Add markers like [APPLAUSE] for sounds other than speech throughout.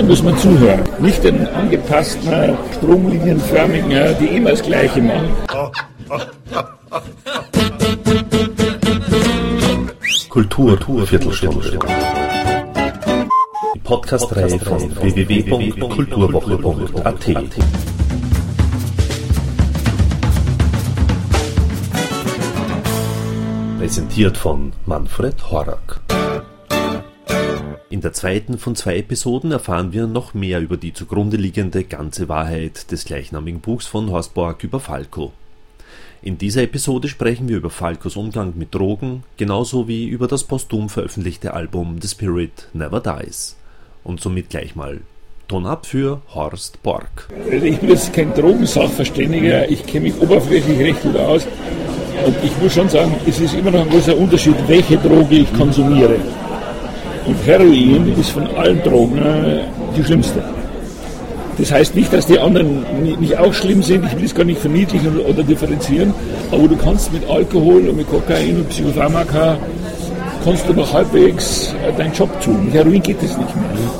Denen muss man zuhören. Nicht den angepassten, stromlinienförmigen, die immer das Gleiche machen. Kultur, Kultur Viertelstunde. Die Podcast-Reihe von www.kulturwoche.at. Präsentiert von Manfred Horak. In der zweiten von zwei Episoden erfahren wir noch mehr über die zugrunde liegende ganze Wahrheit des gleichnamigen Buchs von Horst Borg über Falco. In dieser Episode sprechen wir über Falcos Umgang mit Drogen, genauso wie über das posthum veröffentlichte Album The Spirit Never Dies. Und somit gleich mal Ton ab für Horst Borg. Also ich bin jetzt kein Drogensachverständiger, ich kenne mich oberflächlich recht gut aus. Und ich muss schon sagen, es ist immer noch ein großer Unterschied, welche Droge ich konsumiere. Und Heroin ist von allen Drogen äh, die schlimmste. Das heißt nicht, dass die anderen nicht auch schlimm sind, ich will es gar nicht verniedlichen oder differenzieren, aber du kannst mit Alkohol und mit Kokain und Psychopharmaka kannst du noch halbwegs äh, deinen Job tun. Mit Heroin geht es nicht mehr.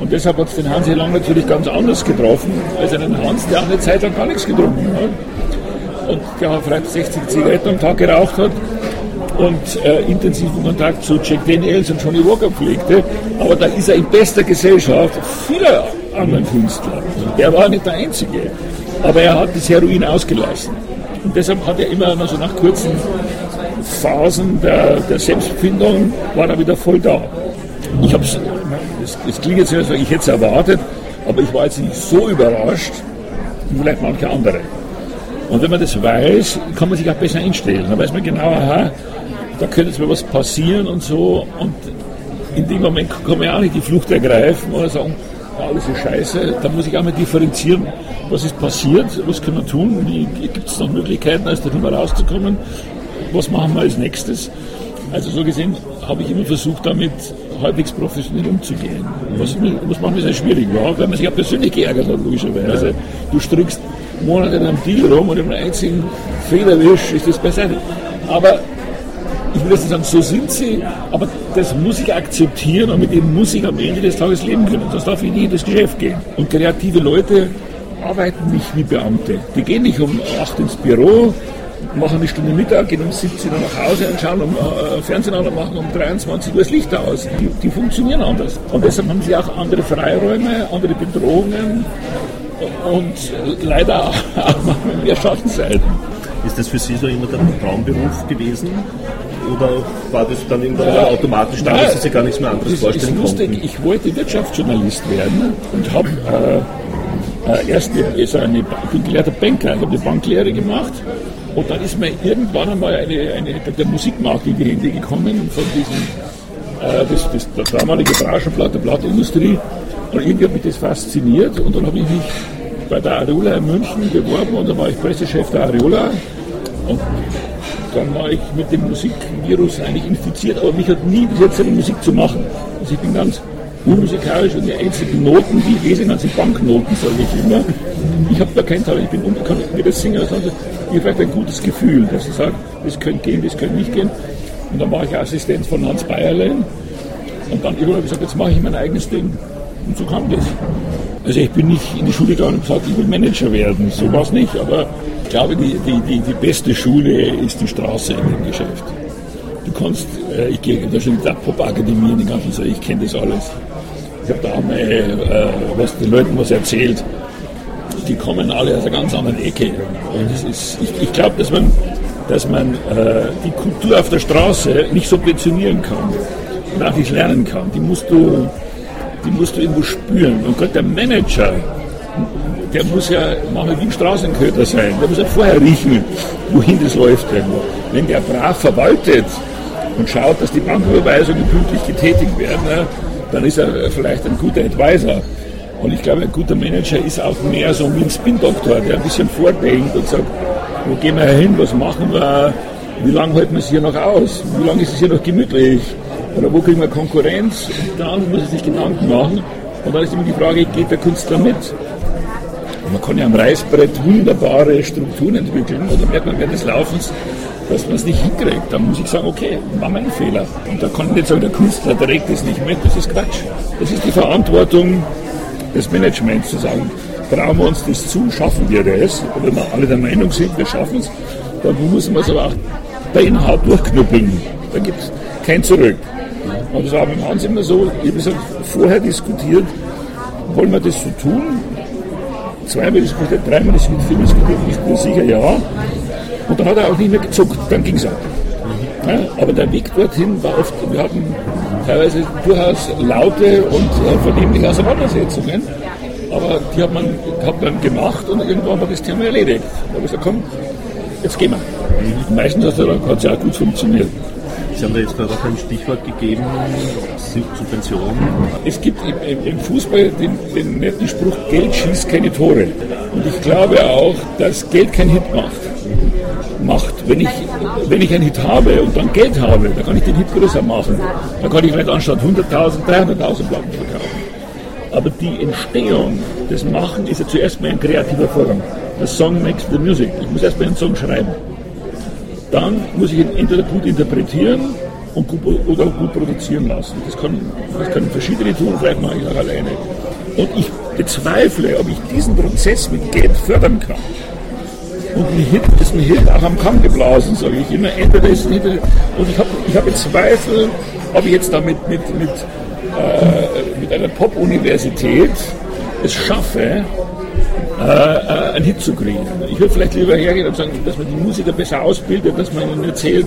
Und deshalb hat es den Hans Lang natürlich ganz anders getroffen, als einen Hans, der eine Zeit lang gar nichts getrunken hat. Und der vielleicht 60 Zigaretten am Tag geraucht hat und äh, intensiven Kontakt zu Jack Daniels und Johnny Walker pflegte. Aber da ist er in bester Gesellschaft vieler anderen Künstler. Er war nicht der Einzige. Aber er hat das Heroin ausgelassen. Und deshalb hat er immer also nach kurzen Phasen der, der Selbstfindung war er wieder voll da. Ich habe es, es klingt jetzt so, ich hätte es erwartet, aber ich war jetzt nicht so überrascht wie vielleicht manche andere. Und wenn man das weiß, kann man sich auch besser einstellen. Da weiß man genau, aha, da könnte jetzt mal was passieren und so. Und in dem Moment kann man ja auch nicht die Flucht ergreifen oder sagen, alles ist scheiße. Da muss ich auch mal differenzieren, was ist passiert, was können wir tun, gibt es noch Möglichkeiten, aus der Nummer rauszukommen, was machen wir als nächstes. Also so gesehen habe ich immer versucht, damit halbwegs professionell umzugehen. Was, was manchmal sehr schwierig war, weil man sich ja persönlich geärgert hat, logischerweise. Du strickst Monate am Deal rum und im einzigen Federwisch ist das beiseite. Aber ich will jetzt nicht sagen, so sind sie, aber das muss ich akzeptieren und mit dem muss ich am Ende des Tages leben können. Das darf ich nicht in das Geschäft gehen. Und kreative Leute arbeiten nicht wie Beamte. Die gehen nicht um 8 ins Büro, machen eine Stunde Mittag, gehen um 17 Uhr nach Hause und schauen um äh, Fernsehen an und machen um 23 Uhr das Licht aus. Die, die funktionieren anders. Und deshalb haben sie auch andere Freiräume, andere Bedrohungen und leider [LAUGHS] auch mehr Schattenseiten. Ist das für Sie so immer der Traumberuf gewesen? Oder war das dann irgendwann ja, automatisch da, dass Sie sich gar nichts mehr anderes vorstellen ist lustig. konnten? Ich wollte Wirtschaftsjournalist werden und habe äh, äh, erst eine, ich bin gelehrter Banker, ich habe eine Banklehre gemacht und dann ist mir irgendwann einmal eine, eine, der Musikmarkt in die Hände gekommen von diesem, äh, das, das, das damalige Branchenblatt der Blattindustrie und irgendwie hat mich das fasziniert und dann habe ich mich bei der Areola in München beworben und dann war ich Pressechef der Areola und dann war ich mit dem Musikvirus eigentlich infiziert, aber mich hat nie bis jetzt eine Musik zu machen. Also ich bin ganz unmusikalisch und die einzigen Noten, die ich lese, sind Banknoten, sage ich immer. Ich habe da kein Talent, ich bin unbekannt, ich das singen, ich habe vielleicht ein gutes Gefühl, dass ich sage, das könnte gehen, das könnte nicht gehen. Und dann war ich Assistent von Hans Bayerlein und dann habe ich gesagt, jetzt mache ich mein eigenes Ding. Und so kam das. Also ich bin nicht in die Schule gegangen und gesagt, ich will Manager werden. So war es nicht, aber ich glaube, die, die, die, die beste Schule ist die Straße in dem Geschäft. Du kannst, äh, ich gehe in der Pop-Akademie, die ganzen so, ich kenne das alles. Ich habe da auch äh, was den Leuten was erzählt. Die kommen alle aus einer ganz anderen Ecke. Und ist, ich, ich glaube, dass man, dass man äh, die Kultur auf der Straße nicht subventionieren kann und auch nicht lernen kann. Die musst du, die musst du irgendwo spüren. Und gerade der Manager, der muss ja manchmal wie ein Straßenköter sein. Der muss ja vorher riechen, wohin das läuft. Wenn der brav verwaltet und schaut, dass die Banküberweisungen pünktlich getätigt werden, dann ist er vielleicht ein guter Advisor. Und ich glaube, ein guter Manager ist auch mehr so wie ein Spin-Doktor, der ein bisschen vordenkt und sagt, wo gehen wir hin, was machen wir, wie lange halten wir es hier noch aus, wie lange ist es hier noch gemütlich, oder wo kriegen wir Konkurrenz, und dann muss er sich Gedanken machen. Und dann ist immer die Frage, geht der Künstler mit? Man kann ja am Reißbrett wunderbare Strukturen entwickeln oder merkt man während des Laufens, dass man es nicht hinkriegt. Dann muss ich sagen, okay, war mein Fehler. Und da kann ich nicht sagen, der Künstler trägt es nicht mit. Das ist Quatsch. Das ist die Verantwortung des Managements zu sagen, trauen wir uns das zu, schaffen wir das, und wenn wir alle der Meinung sind, wir schaffen es, dann muss man es aber auch beinhart durchknüppeln. Da gibt es kein Zurück. Und das war beim Hans immer so, ich habe vorher diskutiert, wollen wir das so tun? Zweimal diskutiert, dreimal diskutiert, diskutiert, ich bin sicher ja. Und dann hat er auch nicht mehr gezuckt, dann ging es auch. Ja, aber der Weg dorthin war oft, wir hatten teilweise durchaus laute und äh, vernehmliche Auseinandersetzungen, aber die hat man, hat man gemacht und irgendwann war das Thema erledigt. Da habe ich gesagt, komm, jetzt gehen wir. Meistens hat es ja auch gut funktioniert. Sie haben da jetzt gerade auch ein Stichwort gegeben, Subvention. Es gibt im, im Fußball den, den, netten Spruch, Geld schießt keine Tore. Und ich glaube auch, dass Geld keinen Hit macht. Macht. Wenn ich, wenn ich einen Hit habe und dann Geld habe, dann kann ich den Hit größer machen. Dann kann ich vielleicht anstatt 100.000, 300.000 Platten verkaufen. Aber die Entstehung, das Machen ist ja zuerst mal ein kreativer Vorgang. The Song makes the music. Ich muss erst mal einen Song schreiben dann muss ich ihn entweder gut interpretieren und gut, oder gut produzieren lassen. Das, kann, das können verschiedene tun, vielleicht mache ich auch alleine. Und ich bezweifle, ob ich diesen Prozess mit Geld fördern kann. Und Hit ist ein Hit auch am Kamm geblasen, sage ich immer. Entweder ist Hit, und ich habe ich hab Zweifel, ob ich jetzt damit mit, mit, äh, mit einer Pop-Universität es schaffe, äh, einen Hit zu kriegen. Ich würde vielleicht lieber hergehen und sagen, dass man die Musiker besser ausbildet, dass man ihnen erzählt,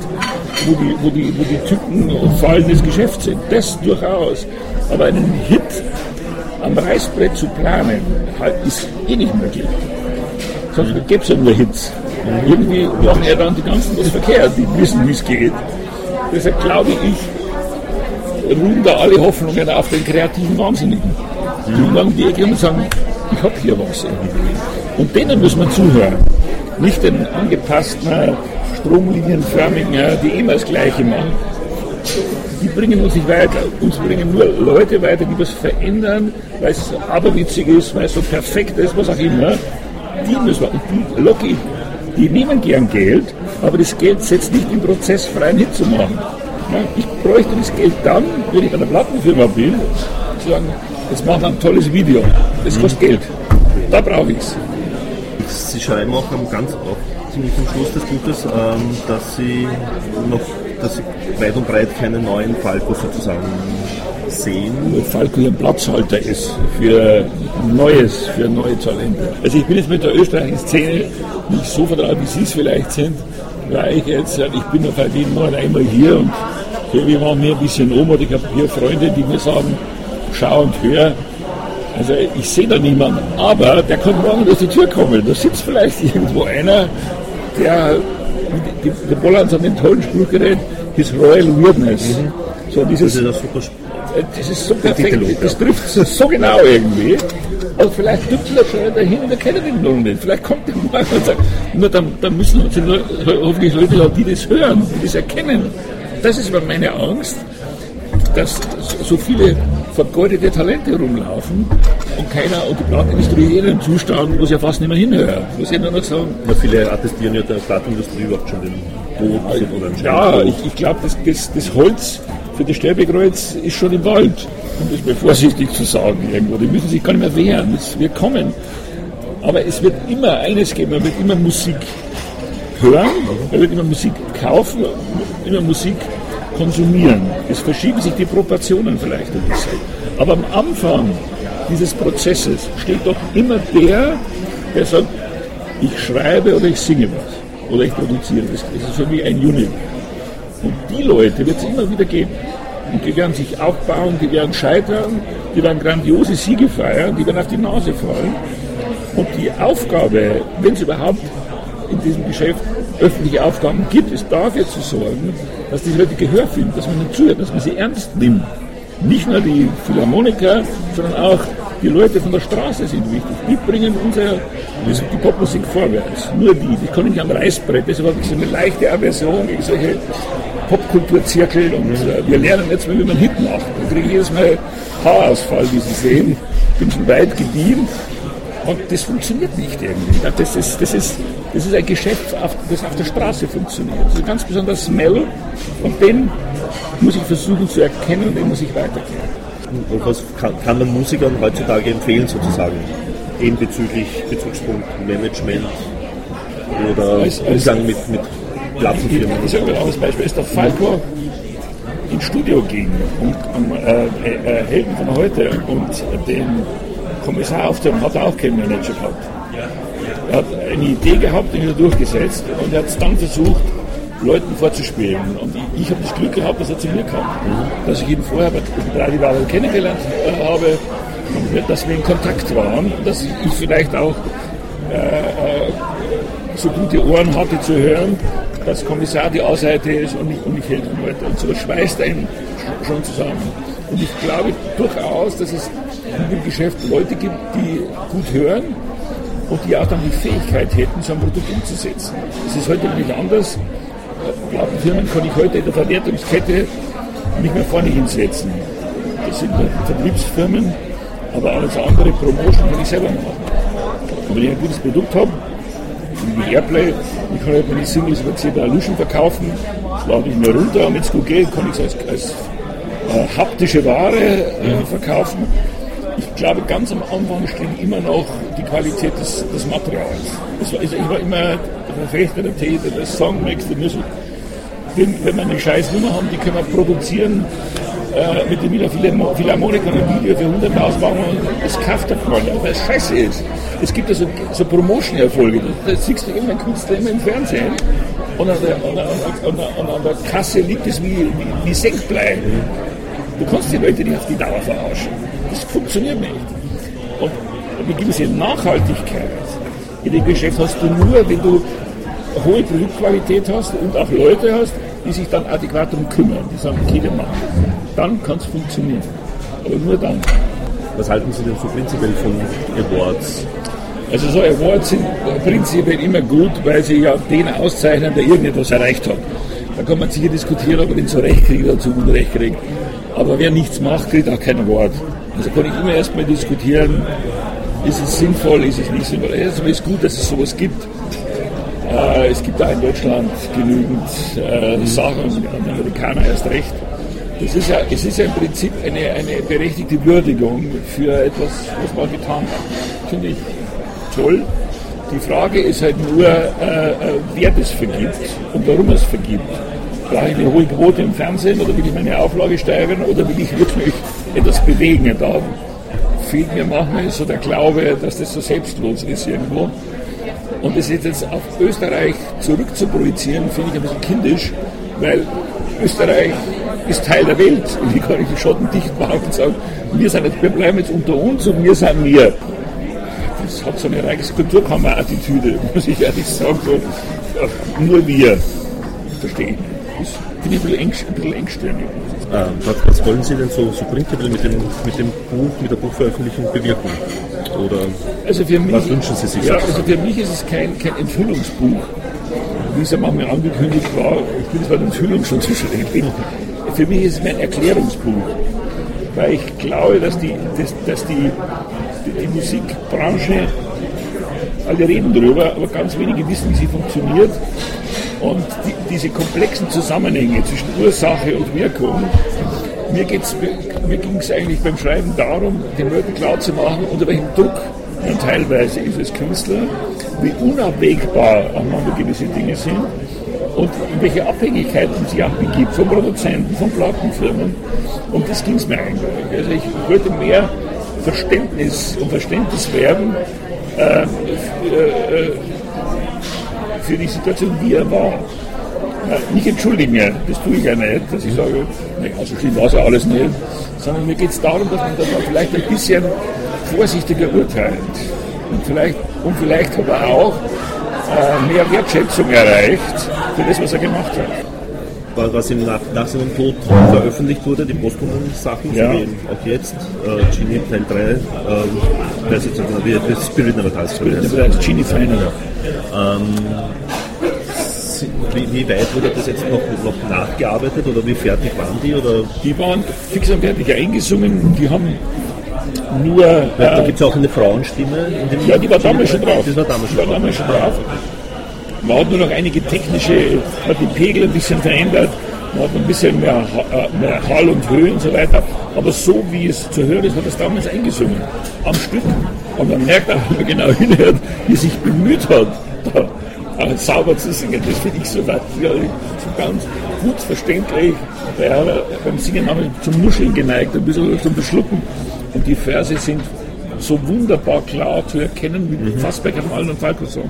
wo die, wo die, wo die Tücken und Fallen des Geschäfts sind. Das durchaus. Aber einen Hit am Reißbrett zu planen, halt, ist eh nicht möglich. Sonst gäbe es ja nur Hits. Irgendwie machen ja dann die ganzen das verkehrt, die wissen, wie es geht. Deshalb glaube ich, ruhen da alle Hoffnungen auf den kreativen Wahnsinnigen. Die lang die Ecke und sagen, ich habe hier was irgendwie. Und denen muss man zuhören. Nicht den angepassten, stromlinienförmigen, die immer das Gleiche machen. Die bringen uns nicht weiter. Uns bringen nur Leute weiter, die was verändern, weil es aberwitzig ist, weil es so perfekt ist, was auch immer. Die müssen wir, und die Loki, die nehmen gern Geld, aber das Geld setzt nicht im Prozess freien Hit zu machen. Ich bräuchte das Geld dann, wenn ich bei einer Plattenfirma bin, zu sagen, jetzt machen wir ein tolles Video. Das kostet Geld. Da brauche ich es. Sie schreiben auch am ganz auch ziemlich am Schluss des Buches, ähm, dass Sie noch, dass Sie weit und breit keinen neuen Falco sozusagen sehen. Falco ein Platzhalter ist für Neues, für neue Talente. Also ich bin jetzt mit der österreichischen Szene nicht so vertraut, wie Sie es vielleicht sind, weil ich jetzt, ich bin auf jeden Monat einmal hier und wir machen mir ein bisschen um und ich habe hier Freunde, die mir sagen, schau und hör, also ich sehe da niemanden, aber der kann morgen durch die Tür kommen. Da sitzt vielleicht irgendwo einer, der, die, der Bollands an den tollen Spruch gerät, His Royal Weirdness. Mhm. So dieses, das, ist äh, das ist so perfekt, das trifft so genau irgendwie. Also vielleicht tüpft er schon dahin, wir kennen ihn noch nicht. Vielleicht kommt er morgen und sagt, nur dann, dann müssen uns hoffentlich Leute die das hören, die das erkennen. Das ist immer meine Angst, dass so viele vergeudete Talente rumlaufen und keiner, und die Plattenindustrie in einem Zustand, wo sie ja fast nicht mehr hinhören. Muss ich nur noch sagen. Ja, viele attestieren ja der Plattenindustrie überhaupt schon den Tod oder den Ja, ich, ich glaube, das, das, das Holz für das Sterbekreuz ist schon im Wald. Um das mal vorsichtig zu sagen irgendwo. Die müssen sich gar nicht mehr wehren. Es wird kommen. Aber es wird immer eines geben, man wird immer Musik hören, man wird immer Musik kaufen, immer Musik konsumieren. Es verschieben sich die Proportionen vielleicht ein bisschen. Aber am Anfang dieses Prozesses steht doch immer der, der sagt, ich schreibe oder ich singe was oder ich produziere. Das, ist für mich ein Unit. Und die Leute wird es immer wieder geben. Und die werden sich aufbauen, die werden scheitern, die werden grandiose Siege feiern, die werden auf die Nase fallen. Und die Aufgabe, wenn es überhaupt in diesem Geschäft öffentliche Aufgaben gibt, ist dafür zu sorgen, dass die Leute Gehör finden, dass man ihnen zuhört, dass man sie ernst nimmt. Nicht nur die Philharmoniker, sondern auch die Leute von der Straße sind wichtig. Die bringen unsere, die Popmusik vorwärts. Nur die. Die kann nicht am Reißbrett. Ich so eine leichte Aversion gegen solche Popkulturzirkel. Und äh, wir lernen jetzt mal, wie man Hit macht. Da kriege ich jedes Mal Haarausfall, wie Sie sehen. Ich bin schon weit gedient. Und das funktioniert nicht irgendwie. Das ist, das ist, das ist ein Geschäft, das auf der Straße funktioniert. Das ist ein ganz besonderer Smell und den muss ich versuchen zu erkennen und den muss ich weitergeben. halten, was kann, kann man Musikern heutzutage empfehlen sozusagen? Eben bezüglich Bezugspunkt Management oder als, als Umgang mit, mit Plattenfirmen. Ich sage mal als Beispiel ist der Falco ins Studio ging und um, äh, äh, Helden von heute und den Kommissar aufzunehmen, hat er auch keinen Manager gehabt. Er hat eine Idee gehabt, die hat er durchgesetzt und er hat es dann versucht, Leuten vorzuspielen. Und ich, ich habe das Glück gehabt, dass er zu mir kam. Mhm. Dass ich ihn vorher bei Radiowahl kennengelernt äh, habe, dass wir in Kontakt waren, dass ich vielleicht auch äh, äh, so gute Ohren hatte zu hören, dass Kommissar die Außenseite ist und ich, und wollte. Und so schweißt einen schon zusammen. Und ich glaube durchaus, dass es in dem Geschäft Leute gibt, die gut hören und die auch dann die Fähigkeit hätten, so ein Produkt umzusetzen. Das ist heute nicht anders. Plattenfirmen kann ich heute in der Verwertungskette nicht mehr vorne hinsetzen. Das sind Vertriebsfirmen, aber alles andere Promotion kann ich selber machen. Und wenn ich ein gutes Produkt habe, wie Airplay, ich kann halt meine Singles über CBA Luschen verkaufen, das lade ich mir runter, wenn es gut geht, kann ich es als, als äh, haptische Ware äh, verkaufen. Ich glaube, ganz am Anfang steht immer noch die Qualität des, des Materials. War, also ich war immer Verfechter der These, der Song makes the music. Wenn, wenn wir eine scheiß Nummer haben, die können wir produzieren äh, mit dem Wiener Philharmoniker ein Video für 100.000 machen und das kauft der keiner, weil es scheiße ist. Es gibt ja so, so Promotion-Erfolge, da siehst du immer Künstler immer im Fernsehen und an der, an der, an der, an der Kasse liegt es wie, wie, wie Senkblei. Du kannst die Leute nicht auf die Dauer verarschen. Das funktioniert nicht. Und eine gewisse Nachhaltigkeit in dem Geschäft hast du nur, wenn du hohe Produktqualität hast und auch Leute hast, die sich dann adäquat darum kümmern. Die sagen, okay, wir machen das. Dann kann es funktionieren. Aber nur dann. Was halten Sie denn so prinzipiell von Awards? Also so Awards sind prinzipiell immer gut, weil sie ja den auszeichnen, der irgendetwas erreicht hat. Da kann man sicher diskutieren, ob er den zu Recht kriegt oder zu Unrecht kriegt. Aber wer nichts macht, kriegt auch kein Award. Also kann ich immer erstmal diskutieren, ist es sinnvoll, ist es nicht sinnvoll. Es ist gut, dass es sowas gibt. Äh, es gibt auch in Deutschland genügend äh, Sachen, und die Amerikaner erst recht. Das ist ja, es ist ja im Prinzip eine, eine berechtigte Würdigung für etwas, was man getan hat. Finde ich toll. Die Frage ist halt nur, äh, äh wer das vergibt und warum es vergibt. Brauche ich eine hohe Quote im Fernsehen oder will ich meine Auflage steigern oder will ich wirklich etwas bewegen? Da fehlt mir manchmal so der Glaube, dass das so selbstlos ist irgendwo. Und das jetzt auf Österreich zurückzuprojizieren, finde ich ein bisschen kindisch, weil Österreich ist Teil der Welt. [LAUGHS] Und ich kann nicht die Schotten dicht machen und sagen, wir, sind jetzt, wir bleiben jetzt unter uns und wir sind wir. Das hat so eine Reichskulturkammer-Attitüde, [LAUGHS] muss ich ehrlich sagen. So, nur wir. Verstehe ich. Finde ich ein bisschen, eng, engstirnig. Ähm, was, was, wollen Sie denn so, so prinzipiell mit dem, mit dem Buch, mit der Buchveröffentlichung bewirken? Oder also für mich, was wünschen Sie sich? Ja, also für mich ist es kein, kein Enthüllungsbuch, wie es ja manchmal angekündigt war. Ich bin zwar Enthüllung schon zu schrecklich. Für mich ist es mein Erklärungsbuch, weil ich glaube, dass die, dass, dass die, die Musikbranche, alle reden darüber, aber ganz wenige wissen, wie sie funktioniert. Und die, diese komplexen Zusammenhänge zwischen Ursache und Wirkung mir, mir ging es eigentlich beim Schreiben darum, den Leuten klar zu machen, unter welchem Druck man teilweise ist als Künstler, wie unabwägbar aneinander gewisse Dinge sind und in welche Abhängigkeit man sich auch begibt von Produzenten, von Plattenfirmen. Und das ging es mir eigentlich. Also ich wollte mehr Verständnis und Verständnis werben äh, für, äh, für die Situation, wie er war. Nicht entschuldigen das tue ich ja nicht, dass ich sage, naja, so schlimm war es ja alles nicht, sondern mir geht es darum, dass man da vielleicht ein bisschen vorsichtiger urteilt. Und vielleicht, und vielleicht hat er auch äh, mehr Wertschätzung erreicht für das, was er gemacht hat was ihm nach, nach, seinem Tod veröffentlicht wurde, die posthumen Sachen, ja. wie auch jetzt, äh, Genie Teil 3, ähm, das ist jetzt Spirit Never Dies. Spirit Never Dies, Genie Final. Ähm, wie, wie, weit wurde das jetzt noch, noch nachgearbeitet oder wie fertig waren die? Oder? Die waren fix und fertig eingesungen, die haben nur. Ja, da gibt es auch eine Frauenstimme. ja, die war damals schon drauf. Das war damals schon, war damals schon drauf. Man hat nur noch einige technische, hat die Pegel ein bisschen verändert, Man hat ein bisschen mehr, äh, mehr Hall und Höhe und so weiter. Aber so wie es zu hören ist, hat es damals eingesungen. Am Stück. Und man merkt auch, wenn man genau hinhört, wie sich bemüht hat, da äh, sauber zu singen. Das finde ich so, ja, so ganz gut verständlich. Er beim Singen haben wir zum Muscheln geneigt, ein bisschen zum Beschlucken. Und die Verse sind so wunderbar klar zu erkennen wie mhm. fast bei keinem anderen Falco-Song.